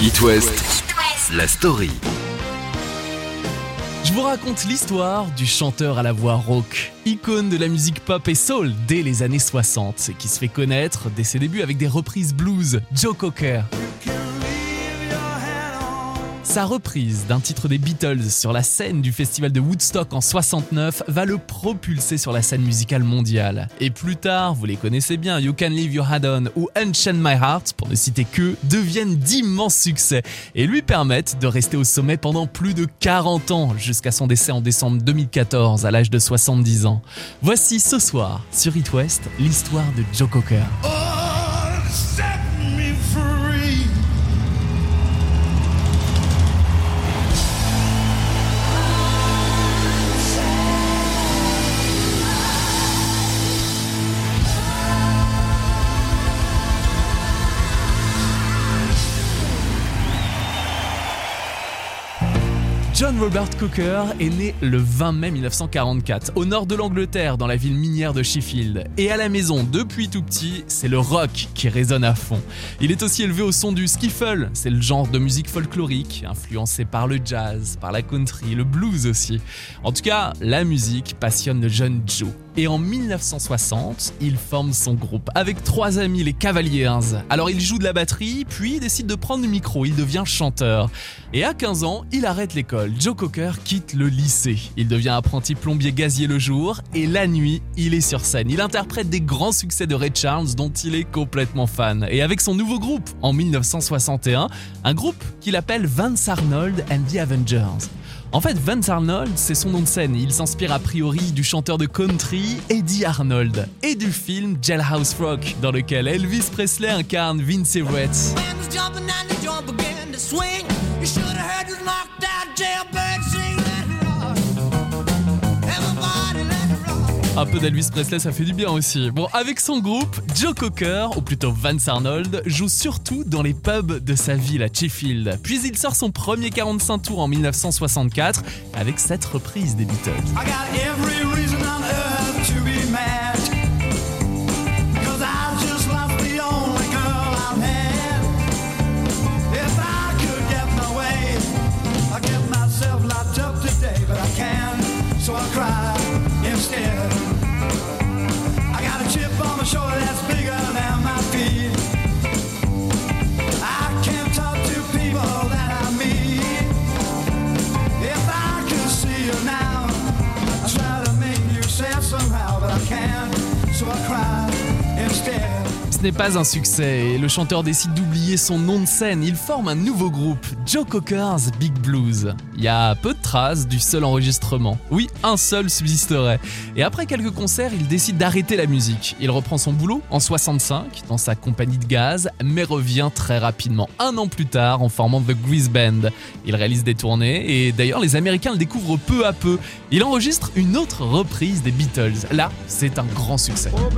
It West, la story. Je vous raconte l'histoire du chanteur à la voix rauque, icône de la musique pop et soul dès les années 60, qui se fait connaître dès ses débuts avec des reprises blues, Joe Cocker. Sa reprise d'un titre des Beatles sur la scène du festival de Woodstock en 69 va le propulser sur la scène musicale mondiale. Et plus tard, vous les connaissez bien, You Can Leave Your Head On ou Unchain My Heart, pour ne citer que, deviennent d'immenses succès et lui permettent de rester au sommet pendant plus de 40 ans, jusqu'à son décès en décembre 2014 à l'âge de 70 ans. Voici ce soir, sur It West, l'histoire de Joe Cocker. Oh, John Robert Cooker est né le 20 mai 1944 au nord de l'Angleterre dans la ville minière de Sheffield. Et à la maison, depuis tout petit, c'est le rock qui résonne à fond. Il est aussi élevé au son du skiffle, c'est le genre de musique folklorique influencé par le jazz, par la country, le blues aussi. En tout cas, la musique passionne le jeune Joe. Et en 1960, il forme son groupe avec trois amis, les Cavaliers. Alors il joue de la batterie, puis il décide de prendre le micro, il devient chanteur. Et à 15 ans, il arrête l'école. Joe Cocker quitte le lycée. Il devient apprenti plombier gazier le jour, et la nuit, il est sur scène. Il interprète des grands succès de Ray Charles dont il est complètement fan. Et avec son nouveau groupe, en 1961, un groupe qu'il appelle Vance Arnold and the Avengers. En fait, Vance Arnold, c'est son nom de scène. Il s'inspire a priori du chanteur de country Eddie Arnold et du film Jailhouse Rock, dans lequel Elvis Presley incarne Vince Everett. Un peu d'Elvis Presley, ça fait du bien aussi. Bon, avec son groupe, Joe Cocker, ou plutôt Vance Arnold, joue surtout dans les pubs de sa ville à Sheffield. Puis il sort son premier 45 tours en 1964 avec cette reprise des Beatles. N'est pas un succès et le chanteur décide d'oublier son nom de scène. Il forme un nouveau groupe, Joe Cocker's Big Blues. Il y a peu de traces du seul enregistrement. Oui, un seul subsisterait. Et après quelques concerts, il décide d'arrêter la musique. Il reprend son boulot en 65 dans sa compagnie de gaz, mais revient très rapidement, un an plus tard, en formant The Grease Band. Il réalise des tournées et d'ailleurs les Américains le découvrent peu à peu. Il enregistre une autre reprise des Beatles. Là, c'est un grand succès. Oh,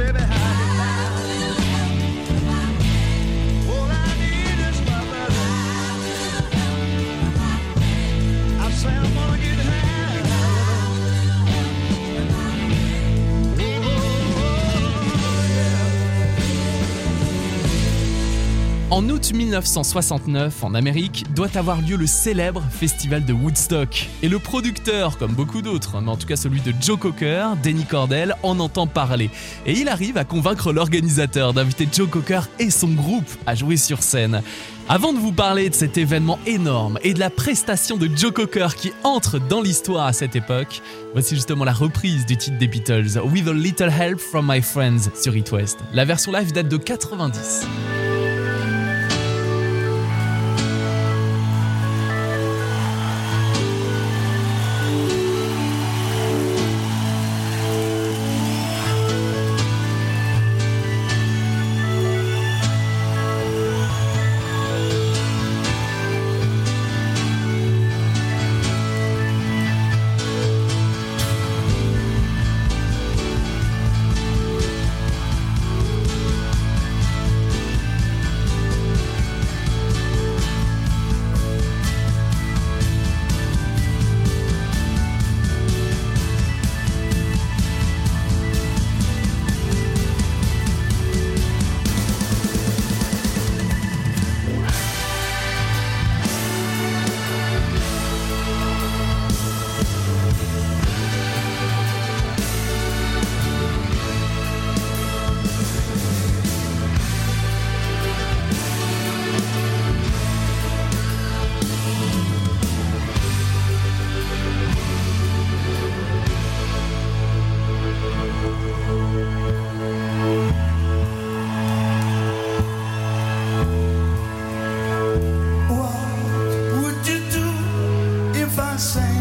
En août 1969, en Amérique, doit avoir lieu le célèbre festival de Woodstock. Et le producteur, comme beaucoup d'autres, mais en tout cas celui de Joe Cocker, Denny Cordell, en entend parler. Et il arrive à convaincre l'organisateur d'inviter Joe Cocker et son groupe à jouer sur scène. Avant de vous parler de cet événement énorme et de la prestation de Joe Cocker qui entre dans l'histoire à cette époque, voici justement la reprise du titre des Beatles, With a Little Help from My Friends sur It West. La version live date de 90. I.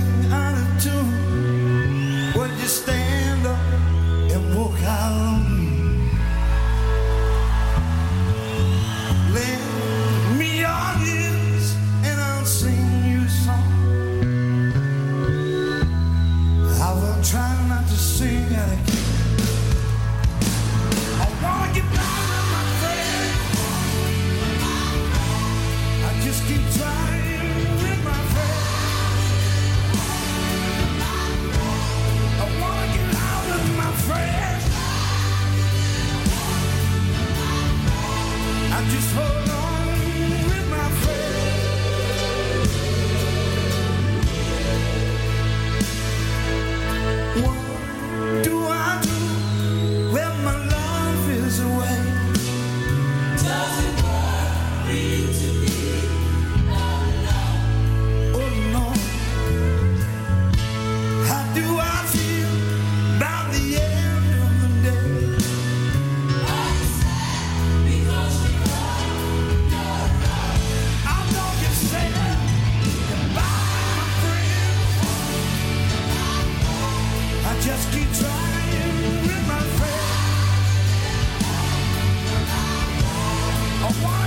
I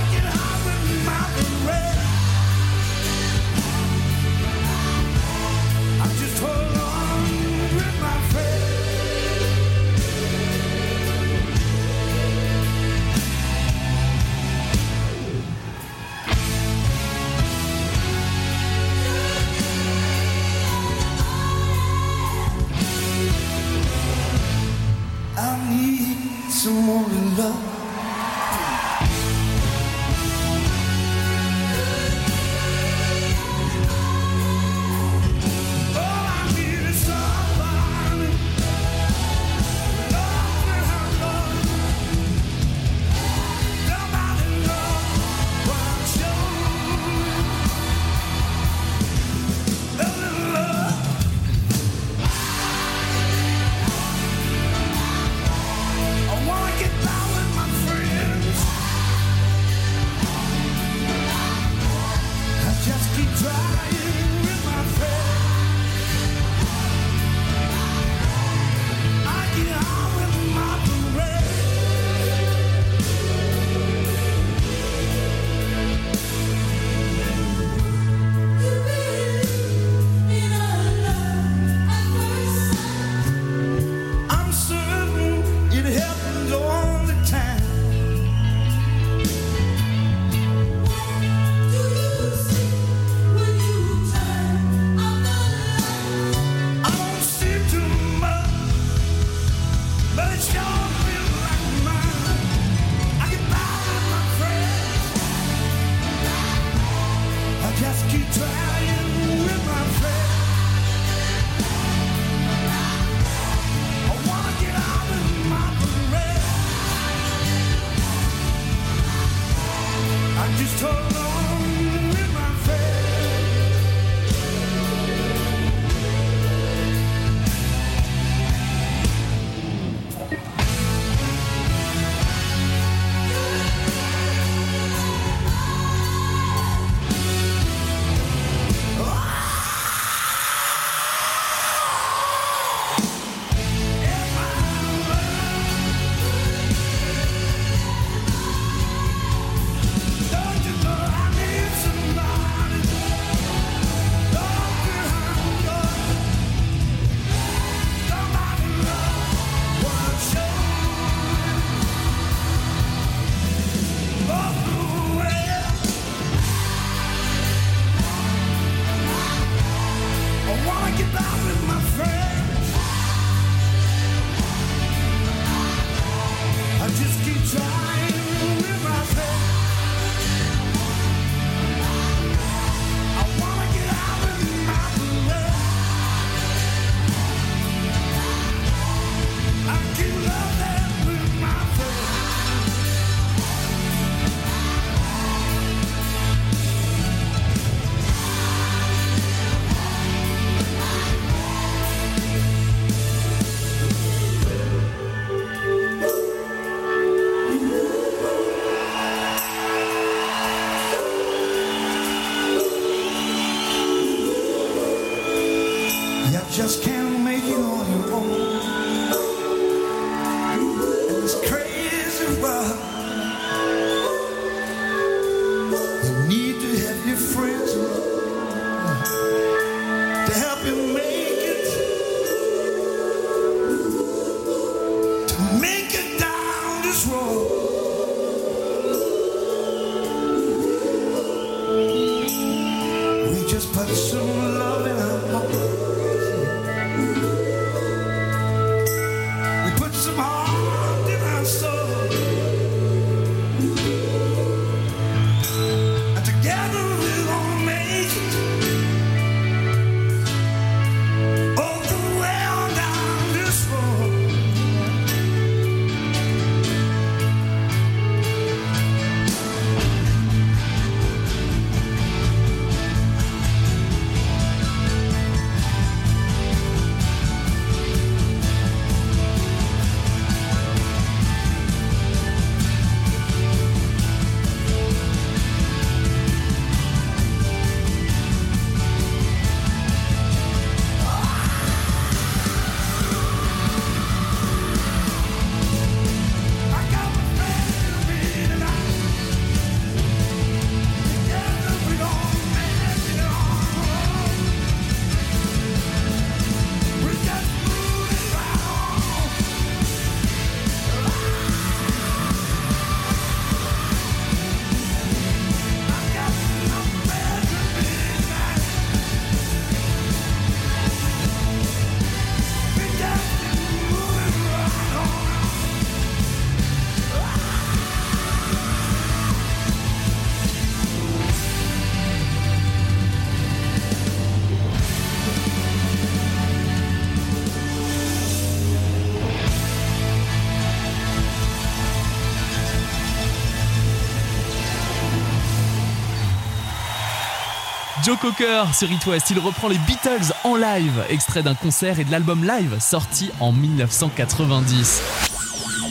Joe Cocker sur It West, il reprend les Beatles en live, extrait d'un concert et de l'album live sorti en 1990.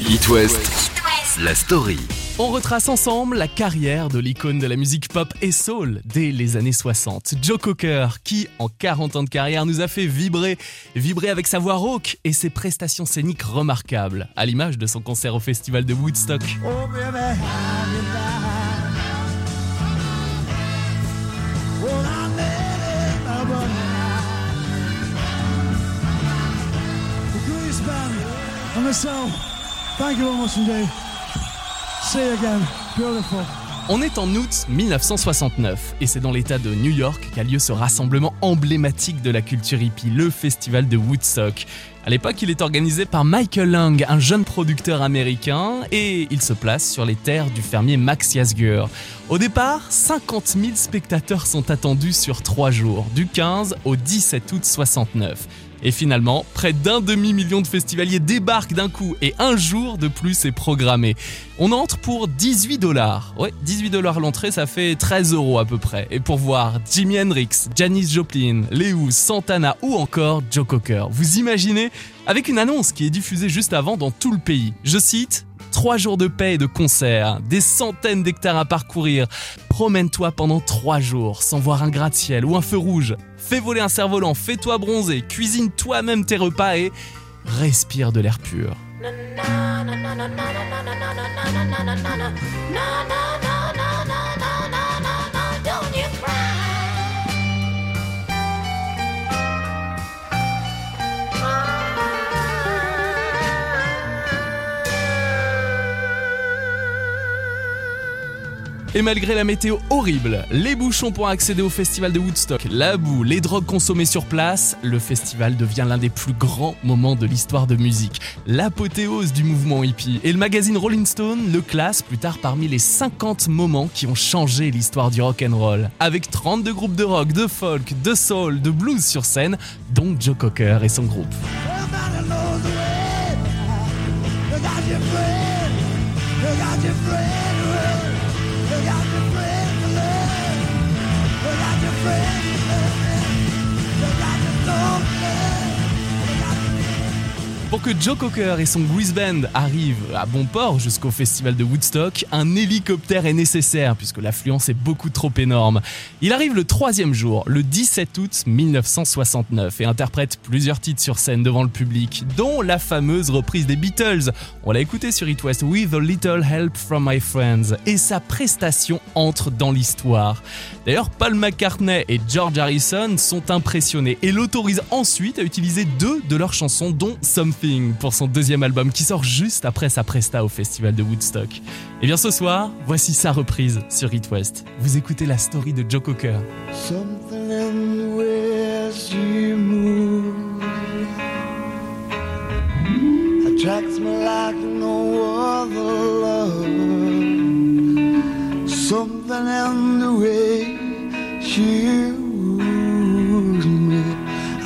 It West, la story. On retrace ensemble la carrière de l'icône de la musique pop et soul dès les années 60. Joe Cocker, qui en 40 ans de carrière nous a fait vibrer, vibrer avec sa voix rauque et ses prestations scéniques remarquables, à l'image de son concert au festival de Woodstock. Oh, baby, on est en août 1969 et c'est dans l'état de New York qu'a lieu ce rassemblement emblématique de la culture hippie, le festival de Woodstock. À l'époque, il est organisé par Michael Lang, un jeune producteur américain, et il se place sur les terres du fermier Max Yasgur. Au départ, 50 000 spectateurs sont attendus sur trois jours, du 15 au 17 août 69. Et finalement, près d'un demi-million de festivaliers débarquent d'un coup et un jour de plus est programmé. On entre pour 18 dollars. Ouais, 18 dollars l'entrée, ça fait 13 euros à peu près. Et pour voir Jimi Hendrix, Janis Joplin, Lewis, Santana ou encore Joe Cocker. Vous imaginez Avec une annonce qui est diffusée juste avant dans tout le pays. Je cite Trois jours de paix et de concerts, des centaines d'hectares à parcourir. Promène-toi pendant trois jours sans voir un gratte-ciel ou un feu rouge. Fais voler un cerf-volant, fais-toi bronzer, cuisine toi-même tes repas et respire de l'air pur. Et malgré la météo horrible, les bouchons pour accéder au festival de Woodstock, la boue, les drogues consommées sur place, le festival devient l'un des plus grands moments de l'histoire de musique, l'apothéose du mouvement hippie. Et le magazine Rolling Stone le classe plus tard parmi les 50 moments qui ont changé l'histoire du rock and roll, avec 32 groupes de rock, de folk, de soul, de blues sur scène, dont Joe Cocker et son groupe. Friend Pour que Joe Cocker et son Grease Band arrivent à bon port jusqu'au festival de Woodstock, un hélicoptère est nécessaire puisque l'affluence est beaucoup trop énorme. Il arrive le troisième jour, le 17 août 1969, et interprète plusieurs titres sur scène devant le public, dont la fameuse reprise des Beatles. On l'a écouté sur It West, With a Little Help from My Friends, et sa prestation entre dans l'histoire. D'ailleurs, Paul McCartney et George Harrison sont impressionnés et l'autorisent ensuite à utiliser deux de leurs chansons, dont Pour son deuxième album qui sort juste après sa presta au festival de Woodstock. Et bien ce soir, voici sa reprise sur It West. Vous écoutez la story de Joe Cocker. Something in the way she.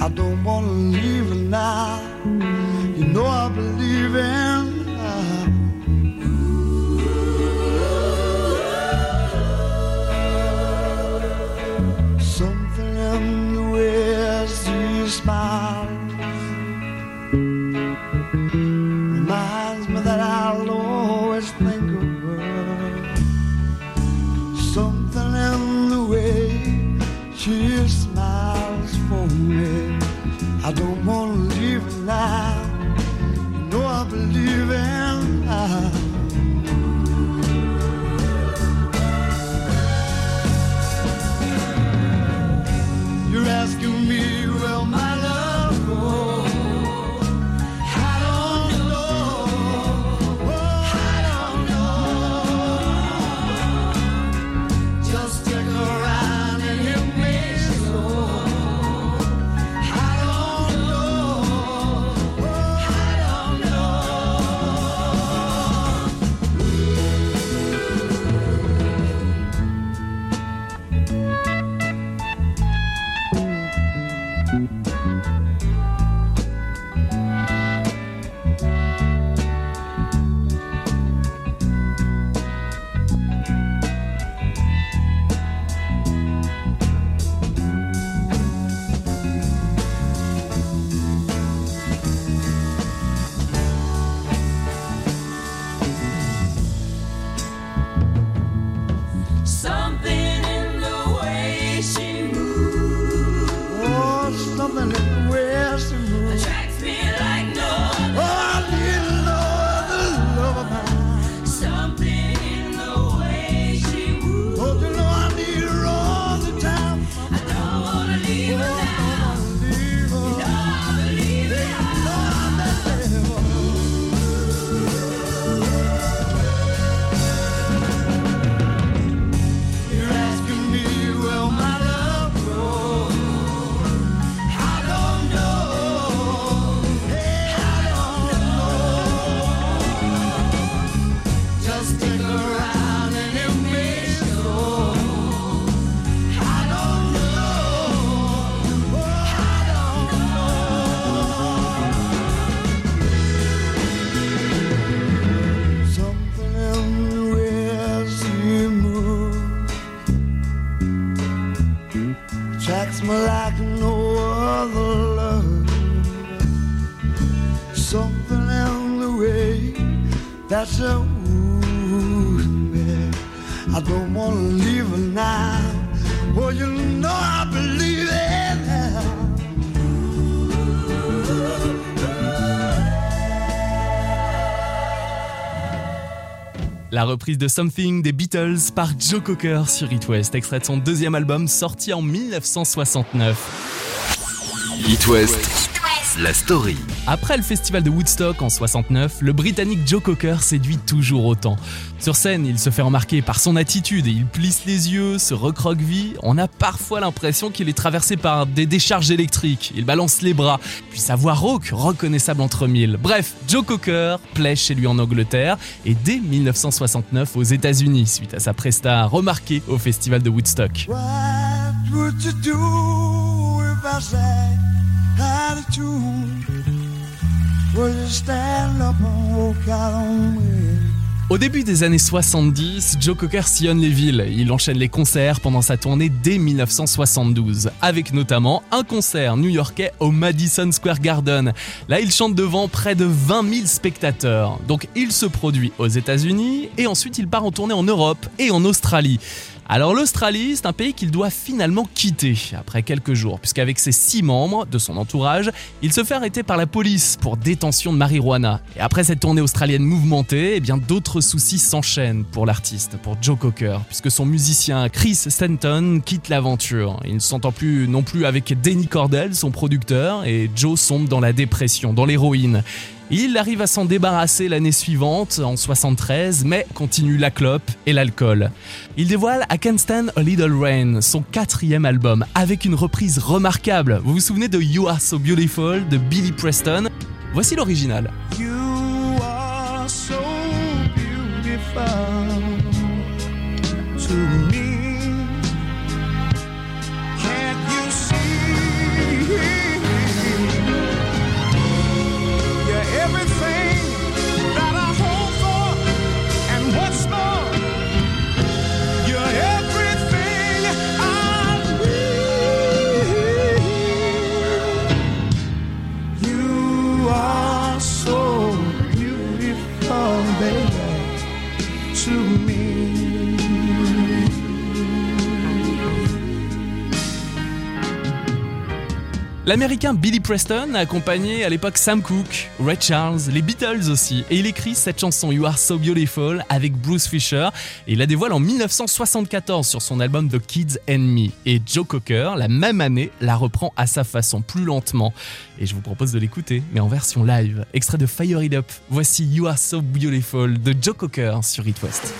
I don't believe in love. Something in the way she smiles La reprise de Something des Beatles par Joe Cocker sur It West, extrait de son deuxième album sorti en 1969. It West, la story. Après le festival de Woodstock en 69, le Britannique Joe Cocker séduit toujours autant. Sur scène, il se fait remarquer par son attitude et il plisse les yeux, se recroqueville. On a parfois l'impression qu'il est traversé par des décharges électriques. Il balance les bras, puis sa voix rauque, reconnaissable entre mille. Bref, Joe Cocker plaît chez lui en Angleterre et dès 1969 aux États-Unis suite à sa presta remarquée au festival de Woodstock. What would you do if I Au début des années 70, Joe Cocker sillonne les villes. Il enchaîne les concerts pendant sa tournée dès 1972, avec notamment un concert new-yorkais au Madison Square Garden. Là, il chante devant près de 20 000 spectateurs. Donc, il se produit aux États-Unis et ensuite il part en tournée en Europe et en Australie. Alors l'Australie, c'est un pays qu'il doit finalement quitter après quelques jours, puisqu'avec ses six membres de son entourage, il se fait arrêter par la police pour détention de marijuana. Et après cette tournée australienne mouvementée, eh bien d'autres soucis s'enchaînent pour l'artiste, pour Joe Cocker, puisque son musicien Chris Stanton quitte l'aventure. Il ne s'entend plus non plus avec Denny Cordell, son producteur, et Joe sombre dans la dépression, dans l'héroïne. Il arrive à s'en débarrasser l'année suivante, en 73, mais continue la clope et l'alcool. Il dévoile I Can't Stand a Little Rain, son quatrième album, avec une reprise remarquable. Vous vous souvenez de You Are So Beautiful de Billy Preston? Voici l'original. L'américain Billy Preston a accompagné à l'époque Sam Cooke, Ray Charles, les Beatles aussi, et il écrit cette chanson You Are So Beautiful avec Bruce Fisher, et il la dévoile en 1974 sur son album The Kids and Me. Et Joe Cocker, la même année, la reprend à sa façon, plus lentement. Et je vous propose de l'écouter, mais en version live, extrait de Fire It Up. Voici You Are So Beautiful de Joe Cocker sur It West.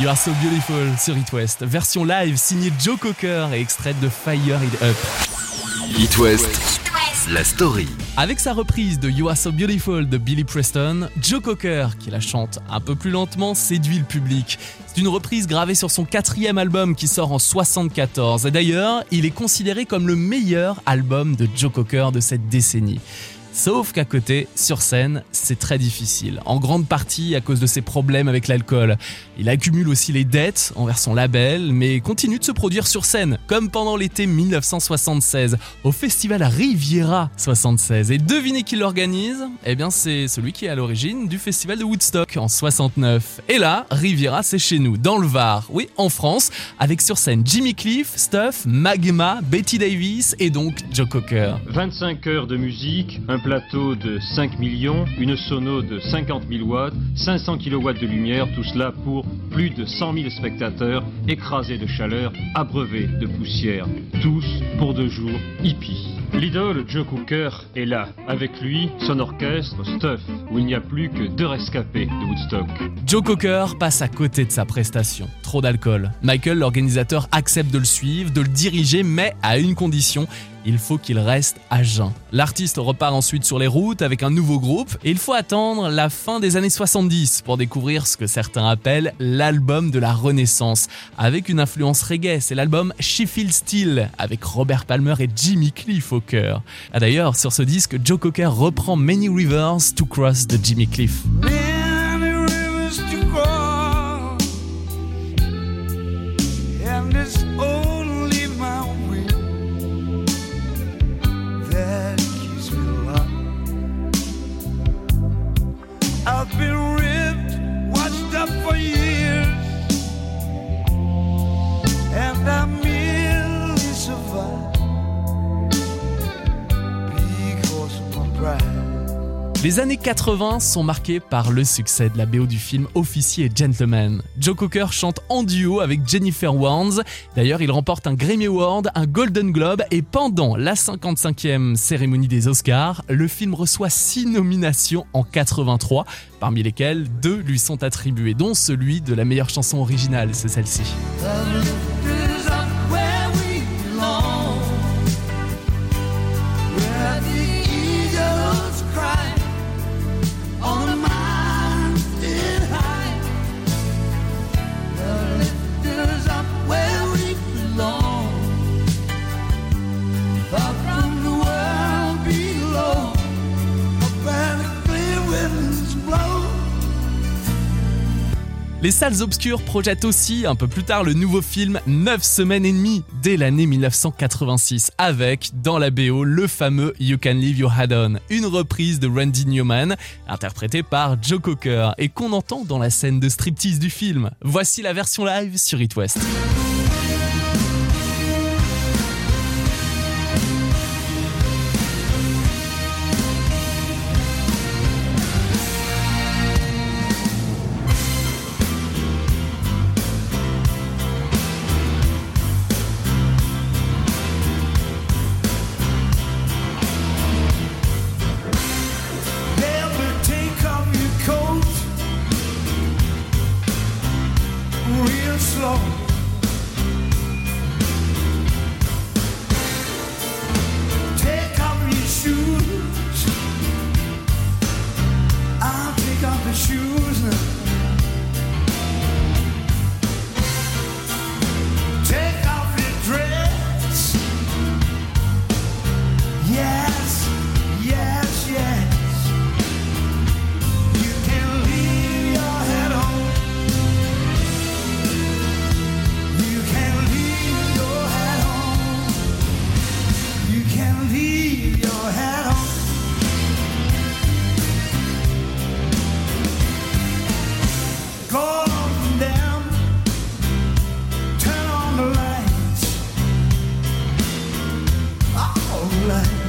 You Are So Beautiful sur It West, version live signée Joe Cocker et extraite de Fire It Up. It West, la story. Avec sa reprise de You Are So Beautiful de Billy Preston, Joe Cocker, qui la chante un peu plus lentement, séduit le public. C'est une reprise gravée sur son quatrième album qui sort en 74. Et d'ailleurs, il est considéré comme le meilleur album de Joe Cocker de cette décennie. Sauf qu'à côté, sur scène, c'est très difficile, en grande partie à cause de ses problèmes avec l'alcool. Il accumule aussi les dettes envers son label, mais continue de se produire sur scène, comme pendant l'été 1976, au festival Riviera 76. Et devinez qui l'organise? Eh bien, c'est celui qui est à l'origine du festival de Woodstock en 69. Et là, Riviera, c'est chez nous, dans le Var, oui, en France, avec sur scène Jimmy Cliff, Stuff, Magma, Betty Davis et donc Joe Cocker. 25 heures de musique, un plateau de 5 millions, une sono de 50 000 watts, 500 kilowatts de lumière, tout cela pour plus de 100 000 spectateurs écrasés de chaleur, abreuvés de poussière. Tous pour deux jours hippies. L'idole Joe Cooker est là, avec lui son orchestre Stuff, où il n'y a plus que deux rescapés de Woodstock. Joe Cocker passe à côté de sa prestation. Trop d'alcool. Michael, l'organisateur, accepte de le suivre, de le diriger, mais à une condition. Il faut qu'il reste à jeun. L'artiste repart ensuite sur les routes avec un nouveau groupe et il faut attendre la fin des années 70 pour découvrir ce que certains appellent l'album de la Renaissance, avec une influence reggae. C'est l'album She Feels Still avec Robert Palmer et Jimmy Cliff au cœur. Ah, D'ailleurs, sur ce disque, Joe Cocker reprend Many Rivers to Cross de Jimmy Cliff. Les années 80 sont marquées par le succès de la BO du film Officier et Gentleman. Joe Cocker chante en duo avec Jennifer Warnes. D'ailleurs, il remporte un Grammy Award, un Golden Globe et pendant la 55e cérémonie des Oscars, le film reçoit 6 nominations en 83, parmi lesquelles deux lui sont attribuées, dont celui de la meilleure chanson originale, c'est celle-ci. Les salles obscures projettent aussi un peu plus tard le nouveau film 9 semaines et demie dès l'année 1986 avec dans la BO le fameux You Can Leave Your Head On, une reprise de Randy Newman interprétée par Joe Cocker et qu'on entend dans la scène de striptease du film. Voici la version live sur It West. 从来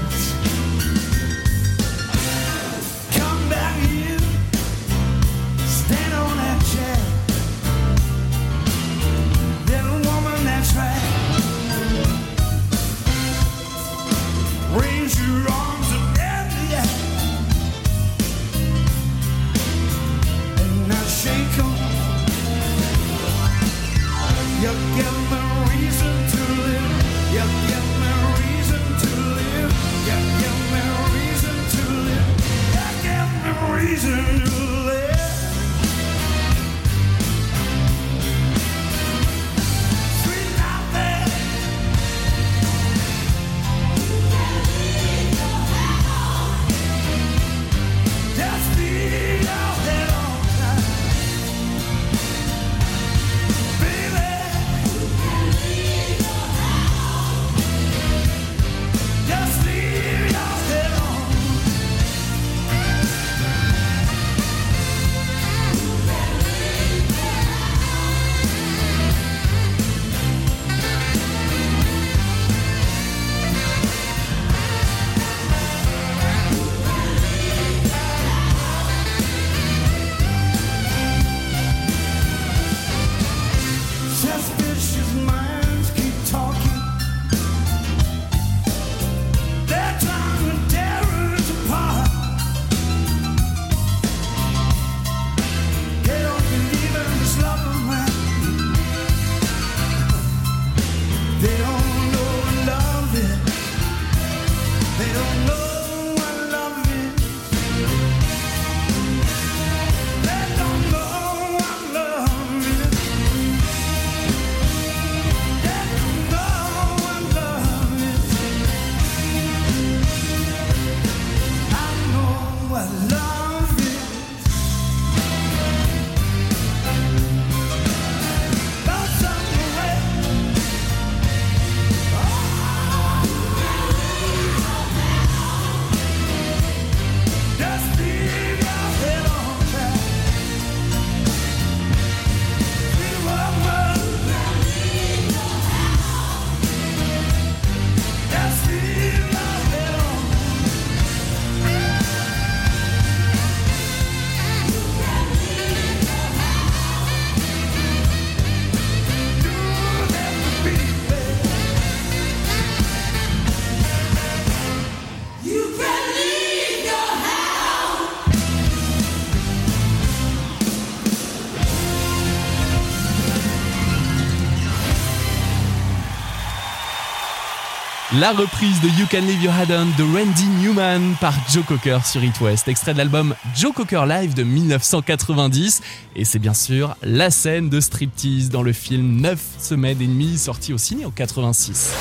La reprise de You Can Leave Your Head On de Randy Newman par Joe Cocker sur It West, extrait de l'album Joe Cocker Live de 1990. Et c'est bien sûr la scène de striptease dans le film 9 semaines et demie sorti au ciné en 86.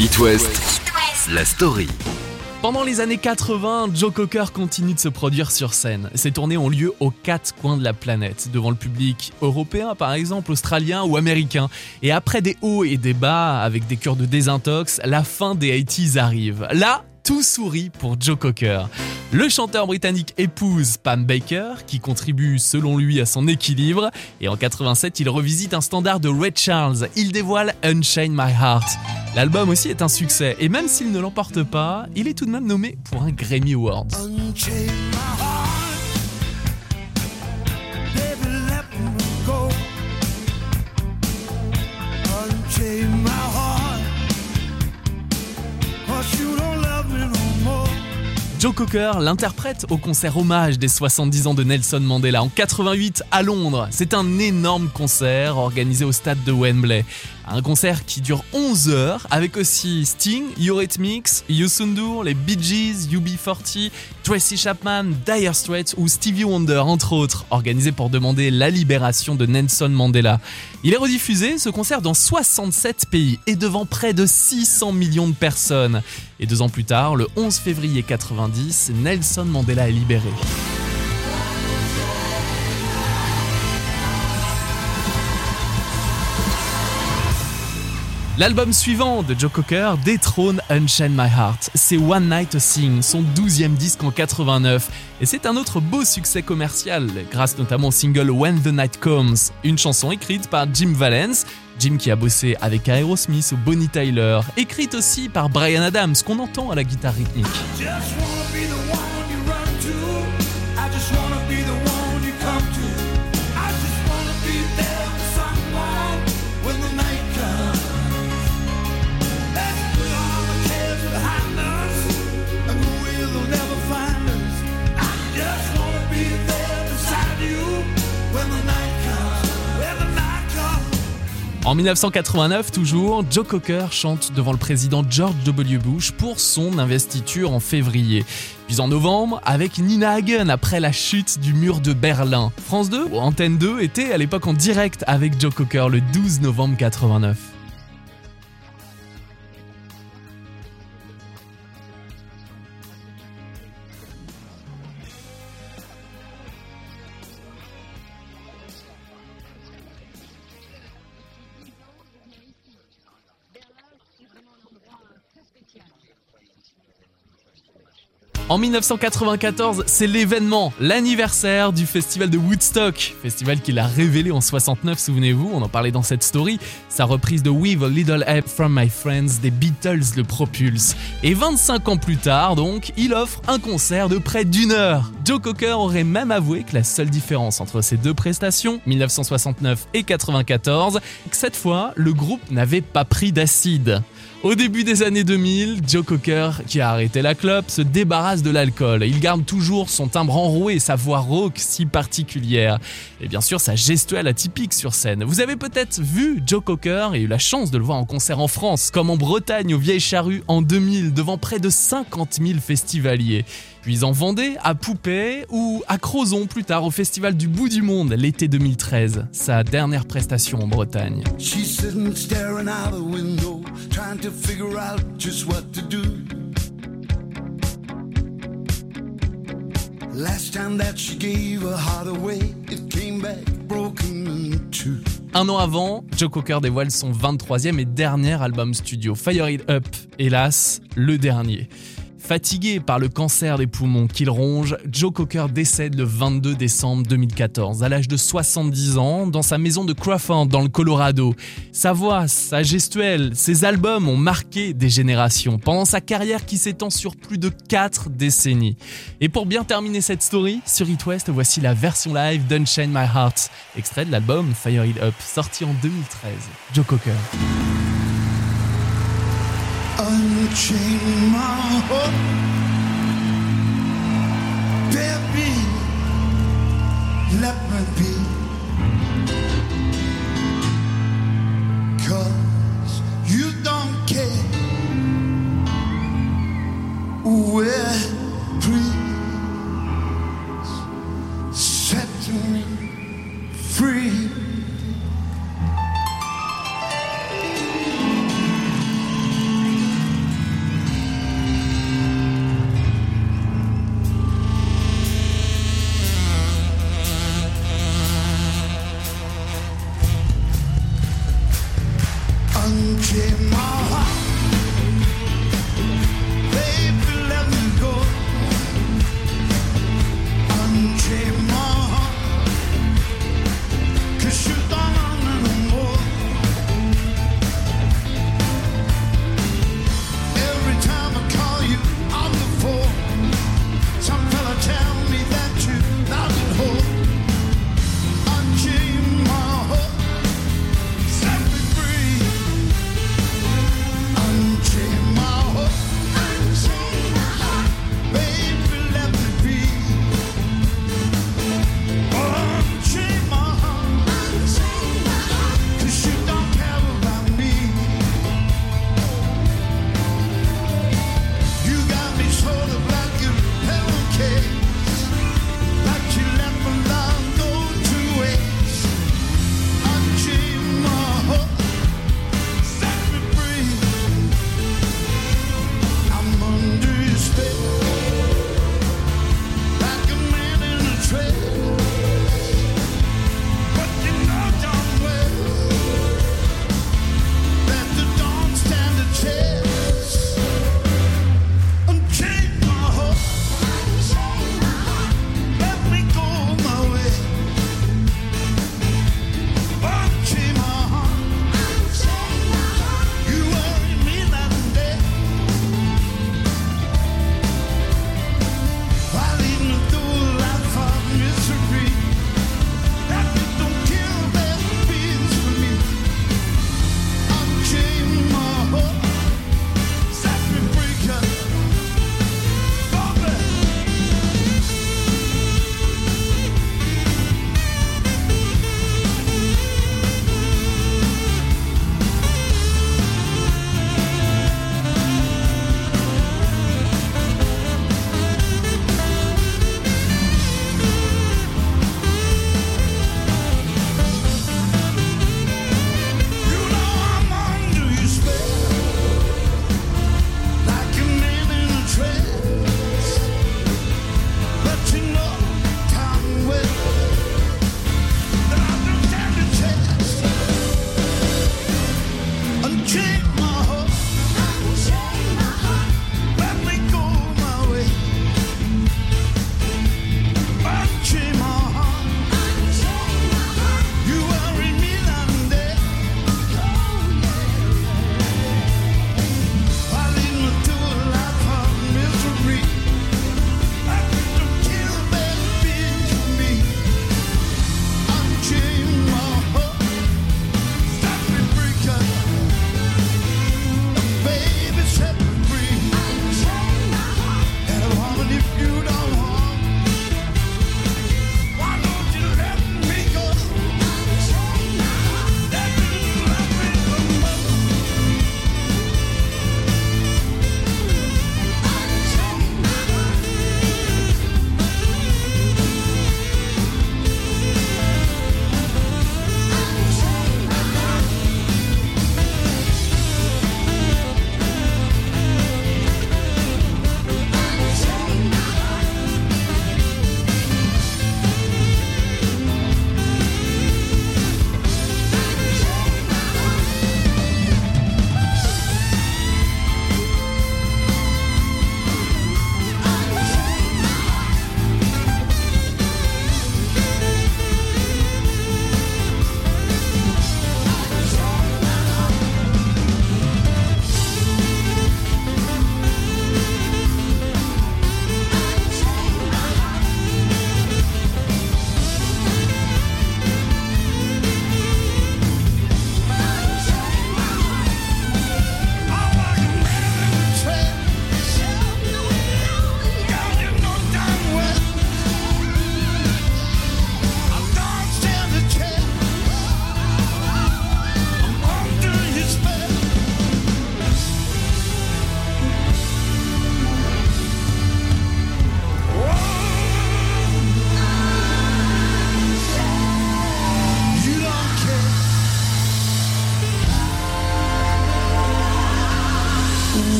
It West, la story. Pendant les années 80, Joe Cocker continue de se produire sur scène. Ses tournées ont lieu aux quatre coins de la planète, devant le public européen par exemple, australien ou américain. Et après des hauts et des bas, avec des cures de désintox, la fin des 80s arrive. Là, tout sourit pour Joe Cocker. Le chanteur britannique épouse Pam Baker, qui contribue selon lui à son équilibre, et en 87 il revisite un standard de Ray Charles, il dévoile Unchain My Heart. L'album aussi est un succès, et même s'il ne l'emporte pas, il est tout de même nommé pour un Grammy don't Joe Cocker l'interprète au concert hommage des 70 ans de Nelson Mandela en 88 à Londres. C'est un énorme concert organisé au stade de Wembley. Un concert qui dure 11 heures avec aussi Sting, Eurythmics, Youssoundour, les Bee Gees, UB40, Tracy Chapman, Dire Straits ou Stevie Wonder entre autres, organisé pour demander la libération de Nelson Mandela. Il est rediffusé ce concert dans 67 pays et devant près de 600 millions de personnes. Et deux ans plus tard, le 11 février 90, Nelson Mandela est libéré. L'album suivant de Joe Cocker détrône Unchain My Heart. C'est One Night a Sing, son 12e disque en 89. Et c'est un autre beau succès commercial, grâce notamment au single When the Night Comes, une chanson écrite par Jim Valence, Jim qui a bossé avec Aerosmith ou Bonnie Tyler, écrite aussi par Brian Adams, qu'on entend à la guitare rythmique. En 1989, toujours, Joe Cocker chante devant le président George W. Bush pour son investiture en février. Puis en novembre, avec Nina Hagen après la chute du mur de Berlin. France 2 ou Antenne 2 était à l'époque en direct avec Joe Cocker le 12 novembre 89. En 1994, c'est l'événement, l'anniversaire du festival de Woodstock, festival qu'il a révélé en 69, souvenez-vous, on en parlait dans cette story. Sa reprise de With a Little Help from My Friends des Beatles le propulse. Et 25 ans plus tard, donc, il offre un concert de près d'une heure. Joe Cocker aurait même avoué que la seule différence entre ces deux prestations, 1969 et 94, que cette fois, le groupe n'avait pas pris d'acide. Au début des années 2000, Joe Cocker, qui a arrêté la clope, se débarrasse de l'alcool. Il garde toujours son timbre enroué et sa voix rauque si particulière. Et bien sûr, sa gestuelle atypique sur scène. Vous avez peut-être vu Joe Cocker et eu la chance de le voir en concert en France, comme en Bretagne, aux Vieilles Charrues en 2000, devant près de 50 000 festivaliers. Puis en Vendée, à Poupée ou à Crozon plus tard au Festival du Bout du Monde l'été 2013, sa dernière prestation en Bretagne. Sitting staring out the window, trying to figure out just what to do. Last time that she gave her heart away, it came back broken in two. Un an avant, Joe Cocker dévoile son 23e et dernier album studio, Fire It Up, hélas, le dernier. Fatigué par le cancer des poumons qu'il ronge, Joe Cocker décède le 22 décembre 2014, à l'âge de 70 ans, dans sa maison de Crawford, dans le Colorado. Sa voix, sa gestuelle, ses albums ont marqué des générations, pendant sa carrière qui s'étend sur plus de 4 décennies. Et pour bien terminer cette story, sur It West, voici la version live d'Unchain My Heart, extrait de l'album Fire It Up, sorti en 2013. Joe Cocker. Unchain my heart, baby. Let me be. Cause you don't care. We're free. Set me free. in my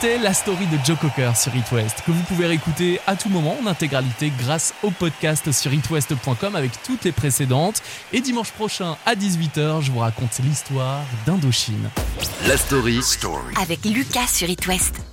C'était la story de Joe Cocker sur It West, que vous pouvez réécouter à tout moment en intégralité grâce au podcast sur itwest.com avec toutes les précédentes. Et dimanche prochain à 18h, je vous raconte l'histoire d'Indochine. La story. Avec Lucas sur It West.